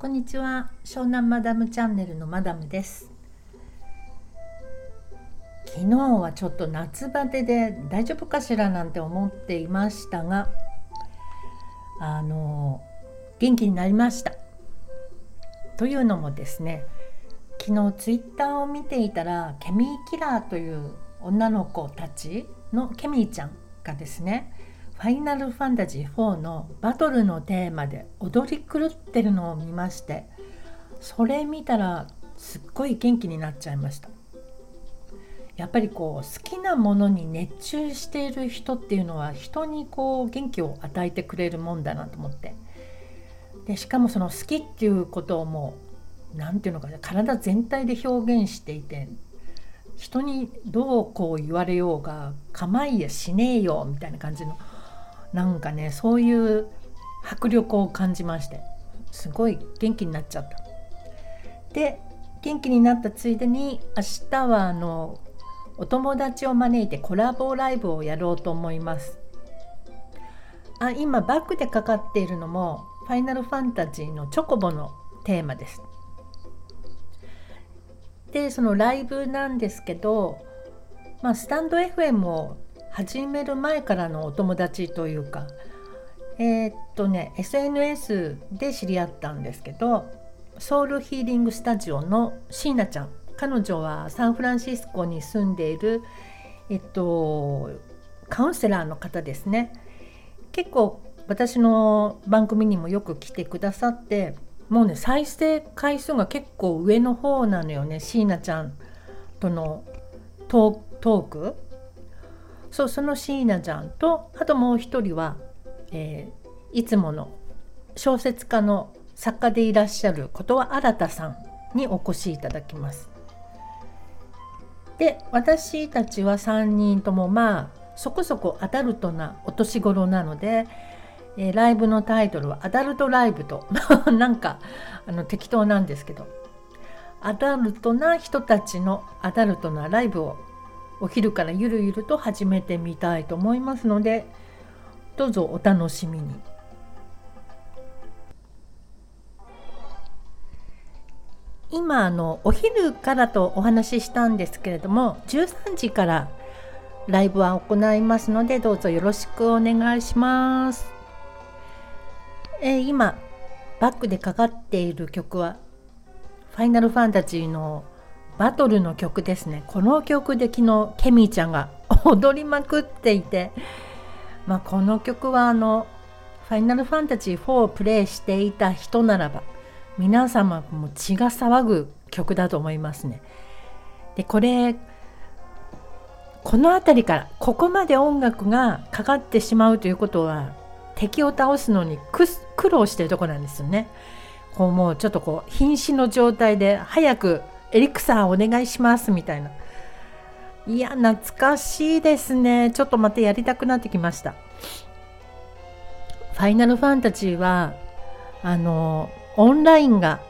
こんにちは。湘南マダムチャンネルのマダムです。昨日はちょっと夏バテで大丈夫かしらなんて思っていましたがあの元気になりました。というのもですね昨日ツイッターを見ていたらケミーキラーという女の子たちのケミーちゃんがですねファイナルファンタジー4のバトルのテーマで踊り狂ってるのを見ましてそれ見たらすっごい元気になっちゃいました。やっぱりこう好きなものに熱中している人っていうのは人にこう元気を与えてくれるもんだなと思って。でしかもその好きっていうことをもう何て言うのかな体全体で表現していて人にどうこう言われようが構いやしねえよみたいな感じのなんかねそういう迫力を感じましてすごい元気になっちゃった。で元気になったついでに明日はあのお友達を招いてコラボライブをやろうと思います。あ今バックでかかっているのも「ファイナルファンタジー」のチョコボのテーマです。でそのライブなんですけど、まあ、スタンド FM を始める前からのお友達というかえー、っとね SNS で知り合ったんですけどソウルヒーリングスタジオの椎名ちゃん彼女はサンフランシスコに住んでいるえっとカウンセラーの方ですね。結構私の番組にもよく来てくださってもうね再生回数が結構上の方なのよね椎名ちゃんとのトーク。そうその椎名ちゃんとあともう一人は、えー、いつもの小説家の作家でいらっしゃることは新さんにお越しいただきます。で私たちは3人ともまあそこそこアダルトなお年頃なので、えー、ライブのタイトルは「アダルトライブと」なんかあの適当なんですけどアダルトな人たちのアダルトなライブをお昼からゆるゆると始めてみたいと思いますのでどうぞお楽しみに。今あのお昼からとお話ししたんですけれども13時からライブは行いますのでどうぞよろしくお願いします。えー、今バックでかかっている曲は「ファイナルファンタジー」のバトルの曲ですねこの曲で昨日ケミーちゃんが踊りまくっていて、まあ、この曲はあの「ファイナルファンタジー4」をプレイしていた人ならば皆様も血が騒ぐ曲だと思いますね。でこれこの辺りからここまで音楽がかかってしまうということは敵を倒すのに苦労してるとこなんですよね。こうもうちょっとこう瀕死の状態で早くエリックサーお願いしますみたいな。いや、懐かしいですね。ちょっとまたやりたくなってきました。ファイナルファンタジーは、あの、オンラインが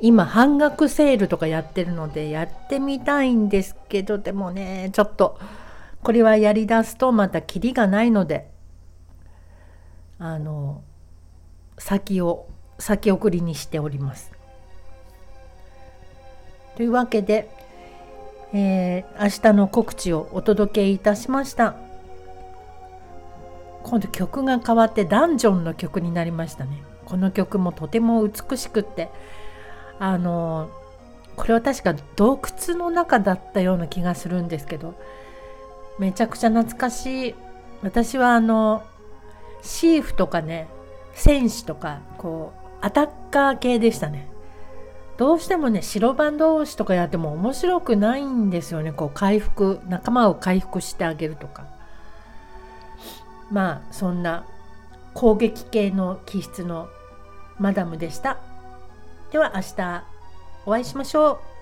今半額セールとかやってるのでやってみたいんですけどでもねちょっとこれはやりだすとまたキリがないのであの先を先送りにしております。というわけで、えー、明日の告知をお届けいたしました。今度曲が変わってダンジョンの曲になりましたね。この曲もとても美しくって。あのこれは確か洞窟の中だったような気がするんですけどめちゃくちゃ懐かしい。私はあのシーフとかね戦士とかこうアタッカー系でしたね。どうしてもね白番同士とかやっても面白くないんですよね。こう回復仲間を回復してあげるとか。まあそんな攻撃系の気質のマダムでした。では明日お会いしましょう。